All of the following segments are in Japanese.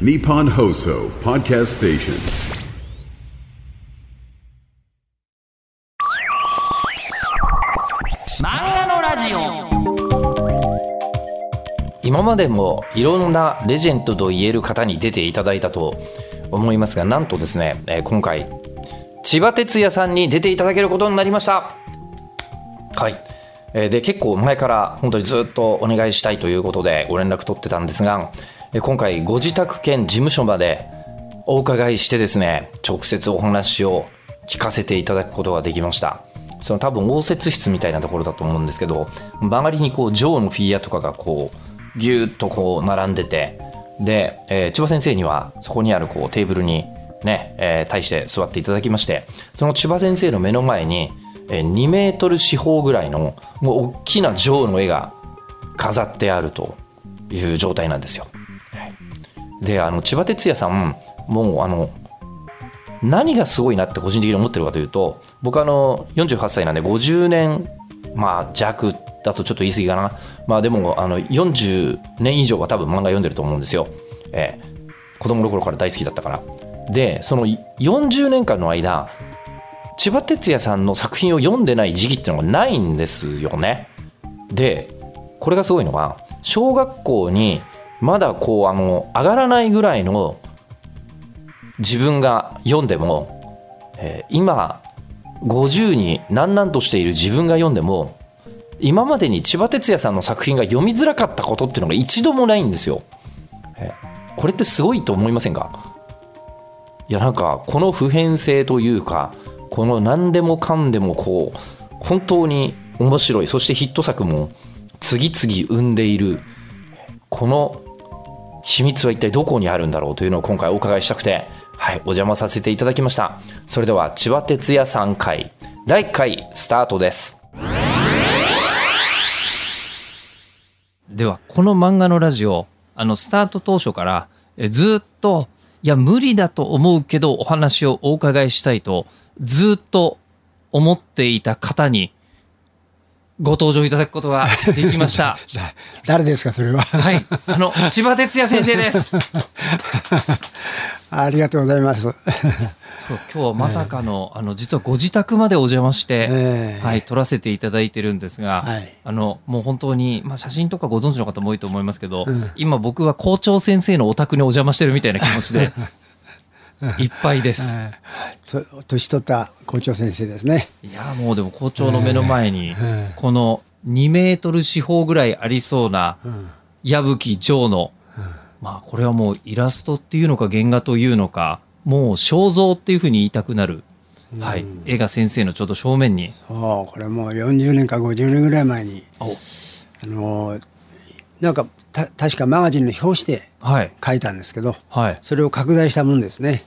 Nippon Hoso Podcast Station. 漫画のラジオ今までもいろんなレジェンドと言える方に出ていただいたと思いますがなんとですね、えー今回千葉哲也さんに出ていただけることになりました。はい。えーで結構前から本当にずっとお願いしたいということでご連絡取ってたんですが今回ご自宅兼事務所までお伺いしてですね直接お話を聞かせていただくことができましたその多分応接室みたいなところだと思うんですけど周りにこうジョーのフィギュアとかがこうギューッとこう並んでてで、えー千葉先生にはそこにあるこうテーブルにね、えー対して座っていただきましてその千葉先生の目の前に、えー2メートル四方ぐらいのもう大きなジョーの絵が飾ってあるという状態なんですよ。であの千葉哲也さんもうあの何がすごいなって個人的に思ってるかというと僕あの48歳なんで50年、まあ、弱だとちょっと言い過ぎかな。まあでもあの40年以上は多分漫画読んでると思うんですよ、ええ。子供の頃から大好きだったから。でその40年間の間千葉哲也さんの作品を読んでない時期っていうのがないんですよね。でこれがすごいのが小学校にまだこうあの上がらないぐらいの自分が読んでも、えー今50に難々としている自分が読んでも今までに千葉哲也さんの作品が読みづらかったことっていうのが一度もないんですよ。えーこれってすごいと思いませんか？いやなんかこの普遍性というかこの何でもかんでもこう本当に面白いそしてヒット作も次々生んでいるこの秘密は一体どこにあるんだろうというのを今回お伺いしたくて、はい、お邪魔させていただきました。それでは千葉哲也さん回第1回スタートです。ではこの漫画のラジオあのスタート当初からえずっといや無理だと思うけどお話をお伺いしたいとずっと思っていた方にご登場いただくことができました。だ誰ですかそれは。はい。あの千葉哲也先生です。ありがとうございます。今日はまさかの,、あの実はご自宅までお邪魔して、ええ。はい、撮らせていただいてるんですが、はい。あのもう本当に、まあ、写真とかご存知の方も多いと思いますけど、うん。今僕は校長先生のお宅にお邪魔してるみたいな気持ちで いっぱいです。ええ。と年取った校長先生ですね。いやもうでも校長の目の前に、ええこの2メートル四方ぐらいありそうなうん。矢吹城の、まあこれはもうイラストっていうのか原画というのかもう肖像っていうふうに言いたくなる、はい、絵が先生のちょうど正面に。そうこれもう40年か50年ぐらい前にお。あのなんかた確かマガジンの表紙ではい。書いたんですけどはい。それを拡大したもんですね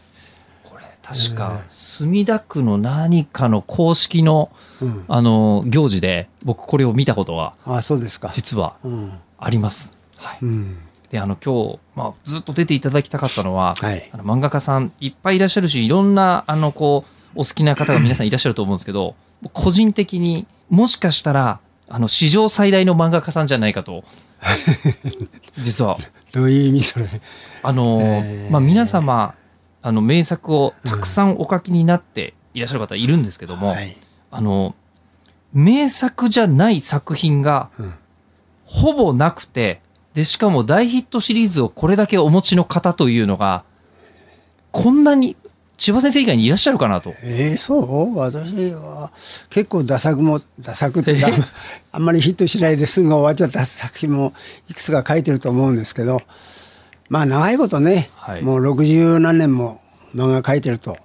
確か墨田区の何かの公式のうん。あの行事で僕これを見たことがあそうですか。実はうん。あります。はい、うん。であの今日、まあ、ずっと出ていただきたかったのは、はい。あの漫画家さんいっぱいいらっしゃるしいろんなあのこうお好きな方が皆さんいらっしゃると思うんですけど個人的にもしかしたらあの史上最大の漫画家さんじゃないかと 実は。どういう意味それ。あの、えーまあ、皆様あの名作をたくさんお書きになっていらっしゃる方いるんですけども、はい。あの名作じゃない作品がうん。ほぼなくてでしかも大ヒットシリーズをこれだけお持ちの方というのがこんなに千葉先生以外にいらっしゃるかなと。えー、そう？私は結構ダ作もダ作ってあんまりヒットしないですぐ終わっちゃった作品もいくつか書いてると思うんですけどまあ長いことね、はいもう60何年も漫画描いてると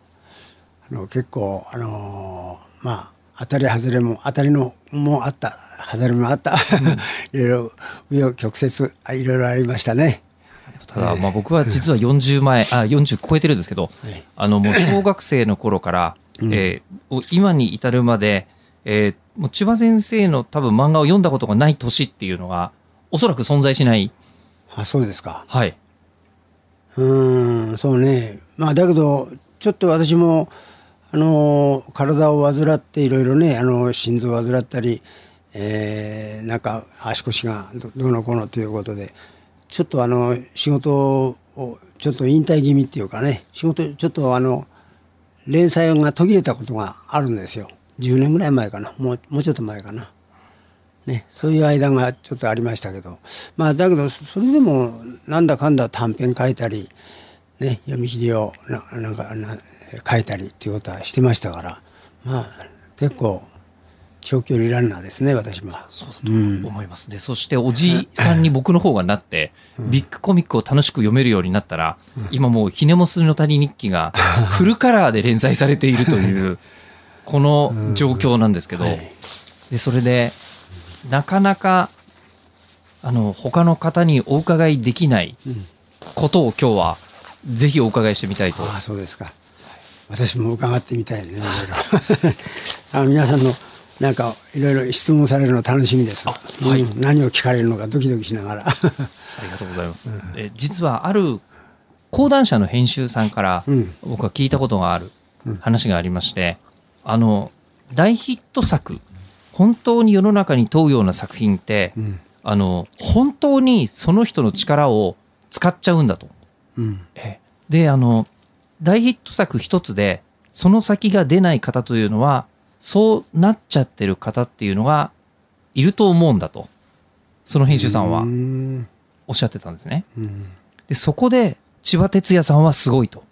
あの結構あのーまあ当たり外れも当たりのもあった外れもあった、いろいろ紆余曲折あいろいろありましたね。ただまあ僕は実は40前あ40超えてるんですけどはいあのもう小学生の頃から、えー今に至るまで、えーもう千葉先生の多分漫画を読んだことがない年っていうのがおそらく存在しない。あそうですか。はい。うんそうね。まあだけどちょっと私もあの体を患っていろいろねあの心臓を患ったり、えーなんか足腰がどどうのこうのということでちょっとあの仕事をちょっと引退気味っていうかね仕事ちょっとあの連載が途切れたことがあるんですよ。10年ぐらい前かな。もうもうちょっと前かな。ね、そういう間がちょっとありましたけど。まあだけどそれでもなんだかんだ短編書いたり、ね、読み切りをななんかな書いたりっていうことはしてましたから。まあ結構長距離ランナーですね私も。そうだと思います。で、そしておじさんに僕の方がなって、ビッグコミックを楽しく読めるようになったら、今もうひねもすの谷日記がフルカラーで連載されているという、この状況なんですけど、はい。で、それで、なかなか、あの、他の方にお伺いできないことを今日は、ぜひお伺いしてみたいと。ああそうですか。私も伺ってみたいねいろいろ。あの皆さんのなんかいろいろ質問されるの楽しみです、はい。うん。何を聞かれるのかドキドキしながら。ありがとうございます。え実はある講談社の編集さんからうん。僕は聞いたことがある話がありまして、あの大ヒット作本当に世の中に問うような作品って、うん。あの本当にその人の力を使っちゃうんだと。うん。えであの大ヒット作一つでその先が出ない方というのはそうなっちゃってる方っていうのがいると思うんだと。その編集さんは。うん。おっしゃってたんですね。うん。でそこで千葉哲也さんはすごいと。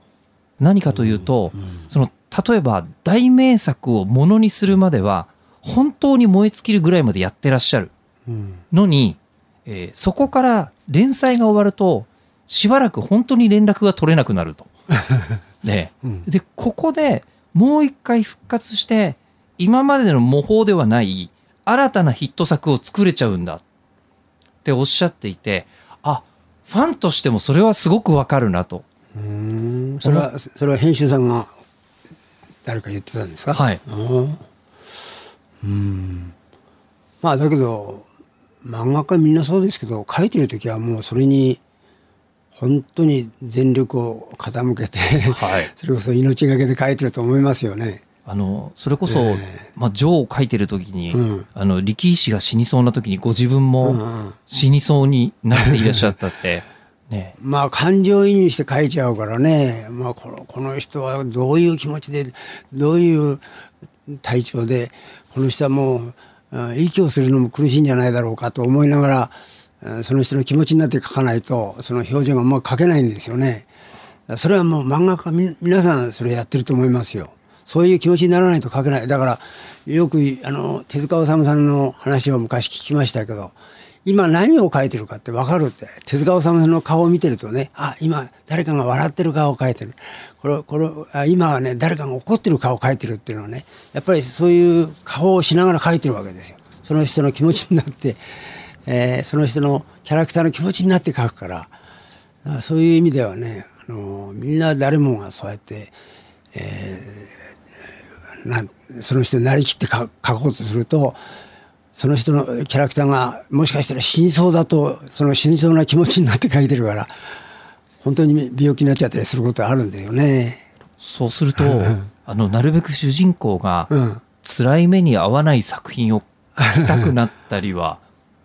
何かというと、その例えば大名作をものにするまでは本当に燃え尽きるぐらいまでやってらっしゃる。うんのに、えーそこから連載が終わるとしばらく本当に連絡が取れなくなると。ね。うん。でここでもう一回復活して今までの模倣ではない新たなヒット作を作れちゃうんだっておっしゃっていてあファンとしてもそれはすごくわかるなと。うん。それはそれは編集さんが誰か言ってたんですか？はいうん。まあだけど漫画家みんなそうですけど書いてる時はもうそれに本当に全力を傾けて、はい。それこそ命がけで書いてると思いますよね。あのそれこそ、えまあ、ジョーを書いてる時に、うん。あの力士が死にそうな時にご自分うんもうん。死にそうになっていらっしゃったって、ね、まあ感情移入して書いちゃうからね、まあ、このこの人はどういう気持ちでどういう体調でこの人はもう息をするのも苦しいんじゃないだろうかと思いながらその人の気持ちになって描かないとその表情がもう書けないんですよね。それはもう漫画家皆さんそれやってると思いますよ。そういう気持ちにならないと書けない。だからよくあの手塚治虫さんの話を昔聞きましたけど今何を書いてるかって分かるって手塚治虫の顔を見てるとねあ今誰かが笑ってる顔を描いてるこれこれあ今はね誰かが怒ってる顔を描いてるっていうのはねやっぱりそういう顔をしながら描いてるわけですよ。その人の気持ちになって、えーその人のキャラクターの気持ちになって描くからあそういう意味ではねあのみんな誰もがそうやって、えーなその人になりきって描こうとするとその人のキャラクターがもしかしたら死にそうだとその死にそうな気持ちになって描いてるから本当に病気になっちゃったりすることあるんだよね。そうするとあのなるべく主人公がうん辛い目に遭わない作品を書きたくなったりは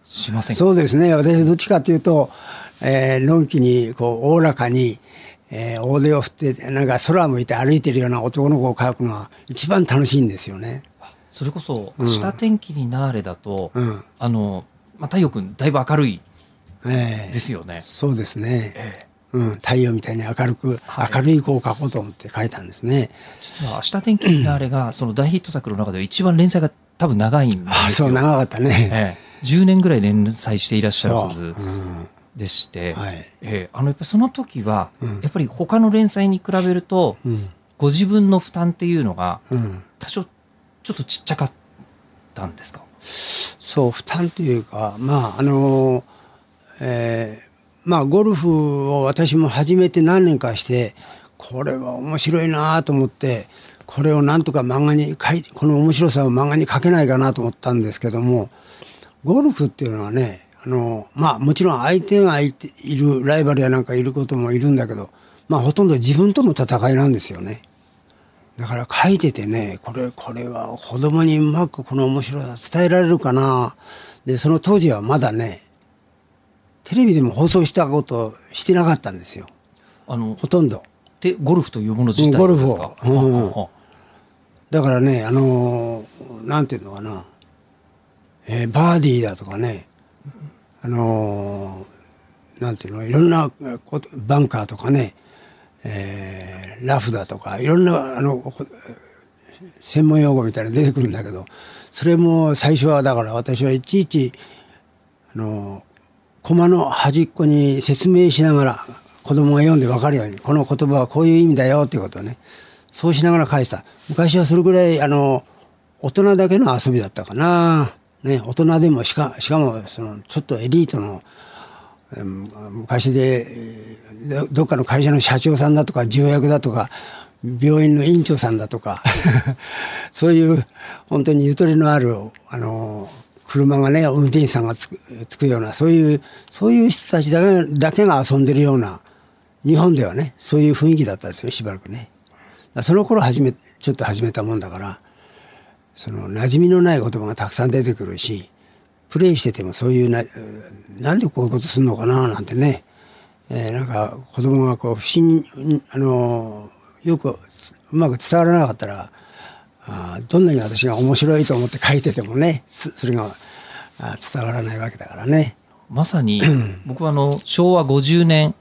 しませんか？そうですね私どっちかというと、えーのんきにこうおおらかに、えー大手を振ってなんか空を向いて歩いてるような男の子を描くのが一番楽しいんですよね。それこそ「うん。下天気になーれ」だと、うん。あの、まあ、太陽君だいぶ明るいえーですよね。そうですね、ええ。うん、太陽みたいに明るく、はい。明るい子を描こうと思って描いたんですね。実は「明日天気になーれ」が その大ヒット作の中では一番連載が多分長いんですよ。あそう長かったね。ええ、10年ぐらい連載していらっしゃるはずう。ん。でして、はい。ええ。あのやっぱりその時は、うん。やっぱり他の連載に比べると、うん。ご自分の負担っていうのがうん、多少ちょっとちっちゃかったんですか？そう負担というかまああのえーまあゴルフを私も始めて何年かしてこれは面白いなと思ってこれをなんとか漫画にいこの面白さを漫画に書けないかなと思ったんですけどもゴルフっていうのはねあのまあもちろん相手がいているライバルやなんかいることもいるんだけどまあほとんど自分との戦いなんですよね。だから書いててねこれこれは子供にうまくこの面白さ伝えられるかな。でその当時はまだねテレビでも放送したことしてなかったんですよ。あのほとんど。でゴルフというもの自体ゴルフを。ですか、うんはだからねあのーなんていうのかな、えーバーディーだとかね。あのーなんていうのいろんなことバンカーとかね、えーラフだとかいろんなあの専門用語みたいなの出てくるんだけどそれも最初はだから私はいちいちあの駒の端っこに説明しながら子供が読んで分かるようにこの言葉はこういう意味だよっていうことをねそうしながら返した。昔はそれぐらいあの大人だけの遊びだったかな、ね、大人でもしかしかもそのちょっとエリートの昔でどっかの会社の社長さんだとか重役だとか病院の院長さんだとか そういう本当にゆとりのあるあの車がね運転手さんがつくつくようなそういうそういう人たちだけだけが遊んでるような日本ではねそういう雰囲気だったんですよしばらくね。その頃始めちょっと始めたもんだからその馴染みのない言葉がたくさん出てくるしプレイしててもそういうなえーなんでこういうことするのかななんてね、えーなんか子供がこう不審にあのーよくつうまく伝わらなかったらあーどんなに私が面白いと思って書いててもねすそれが伝わらないわけだからね。まさに僕はあの昭和50年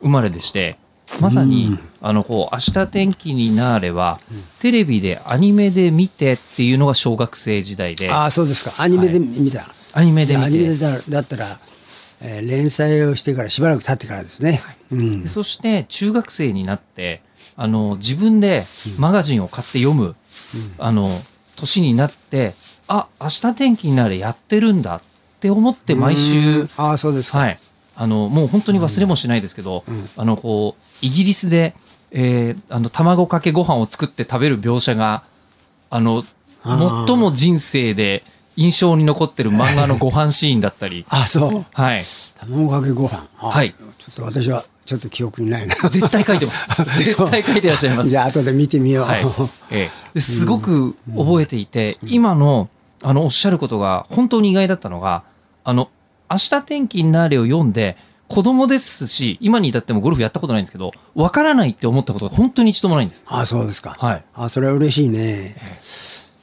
生まれでしてまさにあのこう明日天気になればテレビでアニメで見てっていうのが小学生時代で。ああそうですか。アニメで見た、アニメで見アニメてだだったら、えー連載をしてからしばらく経ってからですね。うん。でそして中学生になってあの自分でマガジンを買って読む、あの年になってあ明日天気になれやってるんだって思って毎う週んああそうですか。はい、あのもう本当に忘れもしないですけど、あのこうイギリスで、えーあの卵かけご飯を作って食べる描写があの最も人生で印象に残ってる漫画のご飯シーンだったり、あそうはい、卵かけご飯。あはいちょっと私はちょっと記憶にないな。絶対書いてます 絶対書いてらっしゃいますじ。ゃあ後で見てみよう。はい ええですごく覚えていて、今のあのおっしゃることが本当に意外だったのがあの明日天気になれを読んで子供ですし今に至ってもゴルフやったことないんですけどわからないって思ったことが本当に一度もないんです。あそうですか。はいあそれは嬉しいね。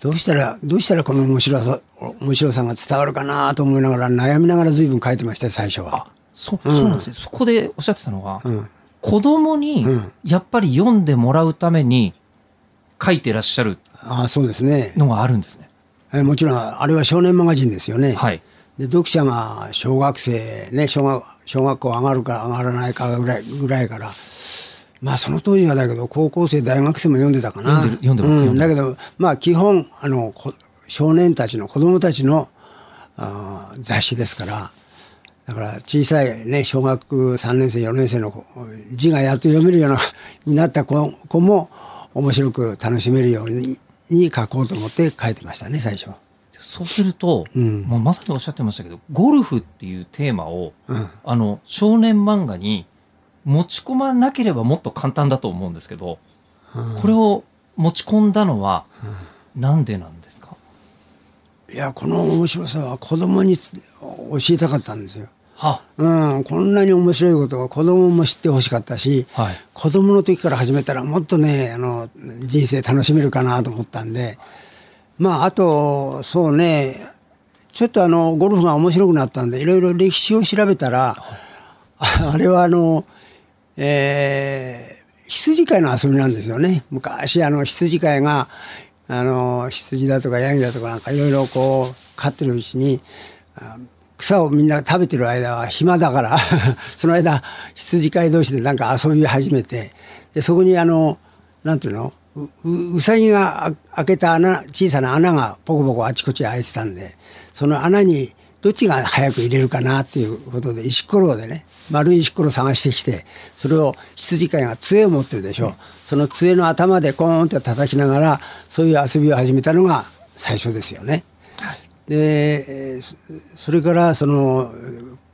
どうしたらどうしたらこの面白さ面白さが伝わるかなと思いながら悩みながら随分書いてましたよ最初は。そそうなんですね、そこでおっしゃってたのが、うん。子供にうんやっぱり読んでもらうために書いてらっしゃるあそうですね。のがあるんですね。えもちろんあれは少年マガジンですよね。はいで読者が小学生ね小学小学校上がるか上がらないかぐらいぐらいからまあその当時はだけど高校生大学生も読んでたかな。読んでる読んでますうん。だけどまあ基本あのこ少年たちの子供たちのあー雑誌ですから。だから小さいね小学3年生4年生の子字がやっと読めるような になった子子も面白く楽しめるようにに書こうと思って書いてましたね最初。そうすると、うん。もうまさにおっしゃってましたけどゴルフっていうテーマをうん。あの少年漫画に持ち込まなければもっと簡単だと思うんですけど、これを持ち込んだのはなんでなんですか、いやこの面白さは子供につ教えたかったんですよ。は。うん、こんなに面白いことを子供も知ってほしかったし、はい。子供の時から始めたらもっとねあの人生楽しめるかなと思ったんで。まああとそうね。ちょっとあのゴルフが面白くなったんでいろいろ歴史を調べたら、ああれはあの、えー羊飼いの遊びなんですよね。昔あの羊飼いがあの羊だとかヤギだとかなんかいろいろこう飼ってるうちに草をみんな食べてる間は暇だから その間羊飼い同士でなんか遊び始めてでそこにあのなんていうのううさぎが開けた穴小さな穴がポコポコあちこち開いてたんでその穴にどっちが早く入れるかなっていうことで石ころでね丸い石ころ探してきてそれを羊飼いが杖を持ってるでしょ、その杖の頭でコーンって叩きながらそういう遊びを始めたのが最初ですよね。でそそれからその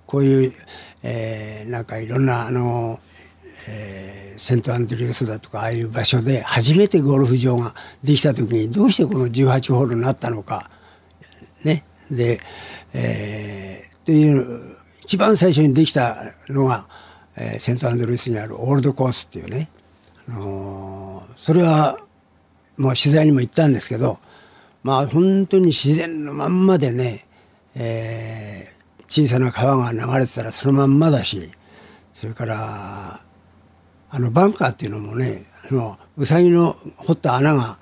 こういう、えーなんかいろんなあの、えーセントアンドリュースだとかああいう場所で初めてゴルフ場ができた時にどうしてこの18ホールになったのかねで、えーという一番最初にできたのがえーセントアンドルースにあるオールドコースっていうね、あのーそれはもう取材にも行ったんですけどまあ本当に自然のまんまでね、えー小さな川が流れてたらそのまんまだしそれからあのバンカーっていうのもねあのウサギの掘った穴が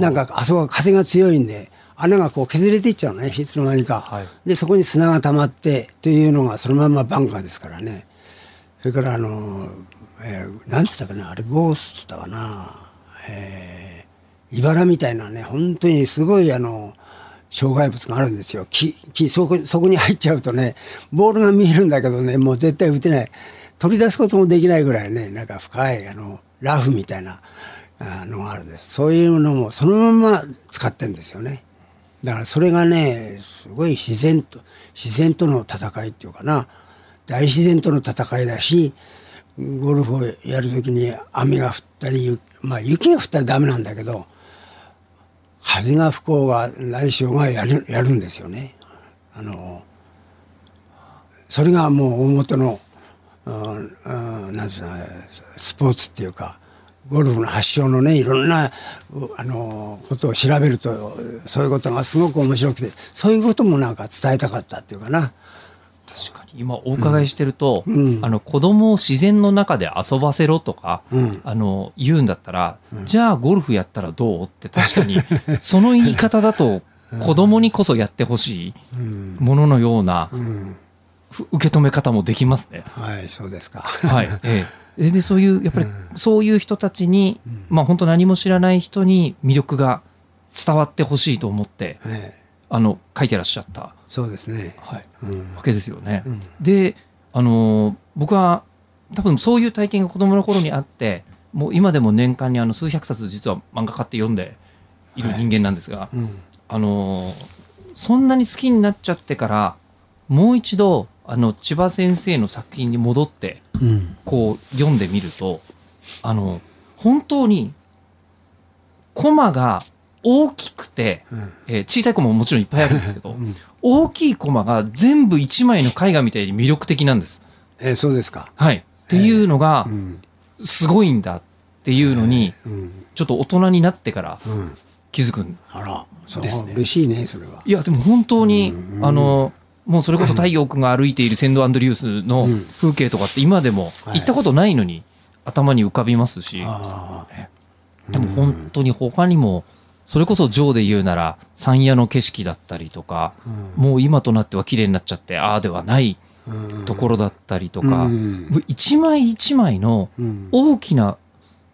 なんかあそこは風が強いんで穴がこう削れていっちゃうのねいつの間にか、はい。でそこに砂が溜まってというのがそのまんまバンカーですからね。それからあの、えーなんつったかなあれゴーストだかな、えー、茨みたいなね本当にすごいあの障害物があるんですよ。木木そこそこに入っちゃうとねボールが見えるんだけどねもう絶対打てない。取り出すこともできないぐらいねなんか深いあのラフみたいなあのがあるんです。そういうのもそのまま使ってんですよねだからそれがねすごい自然と自然との戦いっていうかな大自然との戦いだしゴルフをやるときに雨が降ったりまあ雪が降ったらダメなんだけど風が吹こうが来週がやるやるんですよね。あのそれがもう大元の、うんうんなんうのスポーツっていうかゴルフの発祥のねいろんなうあのことを調べるとそういうことがすごく面白くてそういうこともなんか伝えたかったっていうかな。確かに。今お伺いしてると、うん。あの子供を自然の中で遊ばせろとか、うん。あの言うんだったら、じゃあゴルフやったらどう？って確かに その言い方だと子供にこそやってほしいうん。もののような受け止め方もできますね。はいそうですか。はい、ええ、でそういうやっぱりそういう人たちに、まあ本当何も知らない人に魅力が伝わってほしいと思ってええ。あの書いてらっしゃった、そうですね。はい、うん。わけですよね。うん。であのー僕は多分そういう体験が子供の頃にあってもう今でも年間にあの数百冊実は漫画買って読んでいる人間なんですが、うん。あのーそんなに好きになっちゃってからもう一度あの千葉先生の作品に戻ってうん。こう読んでみるとあの本当にコマが大きくて、うん。えー小さいコマももちろんいっぱいあるんですけど、ん。大きいコマが全部一枚の絵画みたいに魅力的なんです。ええそうですか。はい、っていうのがうん。すごいんだっていうのにうん。ちょっと大人になってからうん。気づくんですね。嬉しいねそれは。いやでも本当にうん。あのもうそれこそ太陽君が歩いているセンドアンドリュースのうん。風景とかって今でもはい。行ったことないのに頭に浮かびますし。あでも本当に他にもそれこそジョーで言うなら山谷の景色だったりとかもう今となっては綺麗になっちゃってああではないうん。ところだったりとか一枚一枚のうん。大きな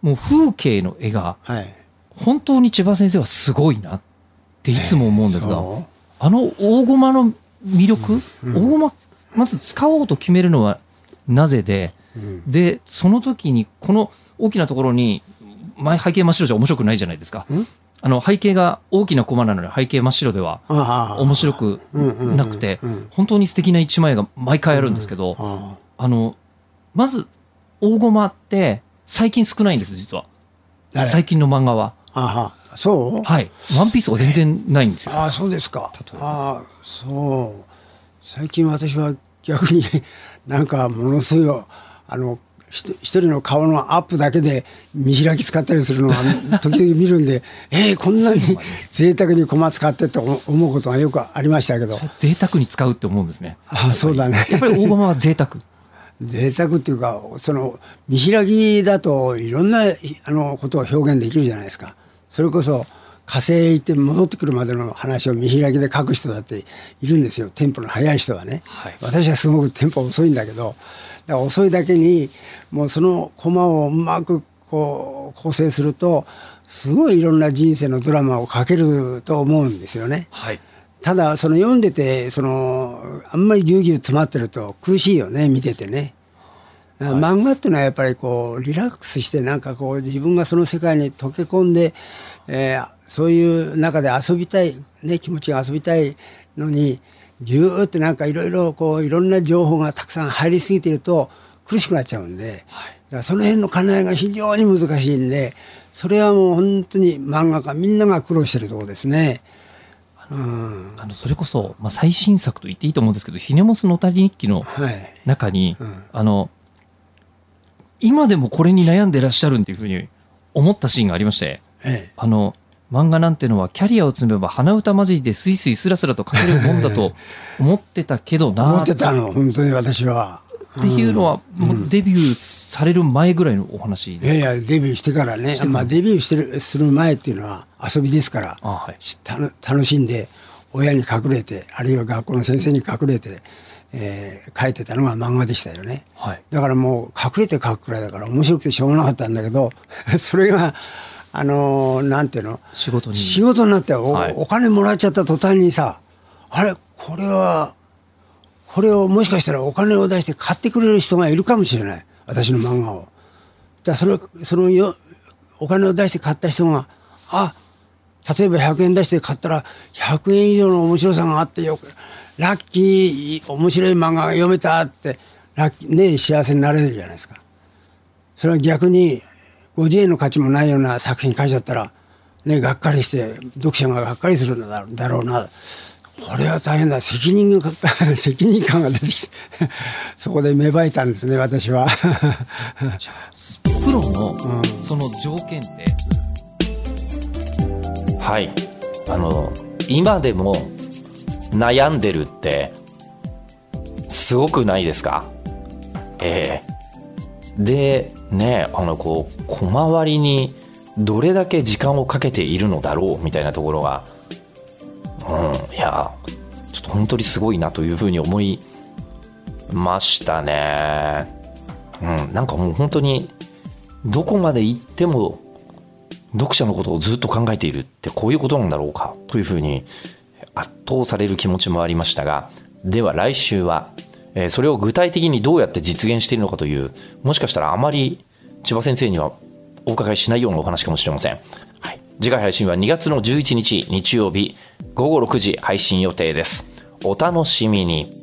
もう風景の絵がはい。本当に千葉先生はすごいなっていつも思うんですが、そあの大駒の魅力、うん。大駒まず使おうと決めるのはなぜで？でその時にこの大きなところに前背景真っ白じゃ面白くないじゃないですか。ん？あの背景が大きな駒なのに背景真っ白では面白くなくて本当に素敵な一枚が毎回あるんですけどああのまず大駒って最近少ないんです実は。誰？最近の漫画はそう？はい。ワンピースが全然ないんですよ。ああそうですか。ああそう。最近私は逆に なんかものすごいあの一人の顔のアップだけで見開き使ったりするのが 時々見るんでえー、こんなに贅沢に駒使ってって思うことがよくありましたけど。贅沢に使うって思うんですね。ああそうだね。やっぱり大駒は贅沢。贅沢っていうかその見開きだといろんなあのことを表現できるじゃないですかそれこそ火星へ行って戻ってくるまでの話を見開きで書く人だっているんですよ。テンポの速い人はね、はい。私はすごくテンポ遅いんだけど。だから遅いだけにもうそのコマをうまくこう構成するとすごいいろんな人生のドラマを書けると思うんですよね。はい。ただその読んでてそのあんまりぎゅうぎゅう詰まってると苦しいよね見ててね。漫画っていうのはやっぱりこうリラックスしてなんかこう自分がその世界に溶け込んで、えーそういう中で遊びたい、ね、気持ちが遊びたいのにぎゅーってなんかいろいろこういろんな情報がたくさん入りすぎていると苦しくなっちゃうんで、だからその辺の兼ね合いが非常に難しいんでそれはもう本当に漫画家みんなが苦労してるところですね。うんあのそれこそ、まあ、最新作と言っていいと思うんですけど「ひねもすのたり日記」のはい。中に、うんあの今でもこれに悩んでらっしゃるっていうふうに思ったシーンがありましてええ。あの漫画なんてのはキャリアを積めば鼻歌混じりでスイスイスラスラと書けるもんだと 思ってたけどな思ってたの本当に私は。ていうのはもうデビューされる前ぐらいのお話いですか？やいやデビューしてからね、まあ、デビューしてるする前っていうのは遊びですから。あはい。楽しんで親に隠れてあるいは学校の先生に隠れて、えー書いてたのが漫画でしたよね。はい。だからもう隠れて書くくらいだから面白くてしょうがなかったんだけど それがあのーなんていうの？仕事に。仕事になってお,、はい。お金もらっちゃった途端にさあれ？これはこれをもしかしたらお金を出して買ってくれる人がいるかもしれない。私の漫画を。じゃあそれそのよお金を出して買った人があ例えば100円出して買ったら100円以上の面白さがあってよくラッキー面白い漫画が読めたってラッキーね幸せになれるじゃないですか。それは逆に50円の価値もないような作品書いちゃったら、ね、がっかりして読者ががっかりするんだろうな。これは大変だ。責任が 責任感が出てきてそこで芽生えたんですね私は。プロのその条件って？はい。あの今でも悩んでるってすごくないですか？ええ。でねあのこう小回りにどれだけ時間をかけているのだろうみたいなところがうんいやちょっと本当にすごいなというふうに思いましたね。うんなんかもう本当にどこまで行っても読者のことをずっと考えているってこういうことなんだろうかというふうに圧倒される気持ちもありましたがでは来週は、えそれを具体的にどうやって実現しているのかというもしかしたらあまり千葉先生にはお伺いしないようなお話かもしれません、はい、次回配信は2月の11日日曜日午後6時配信予定です。お楽しみに。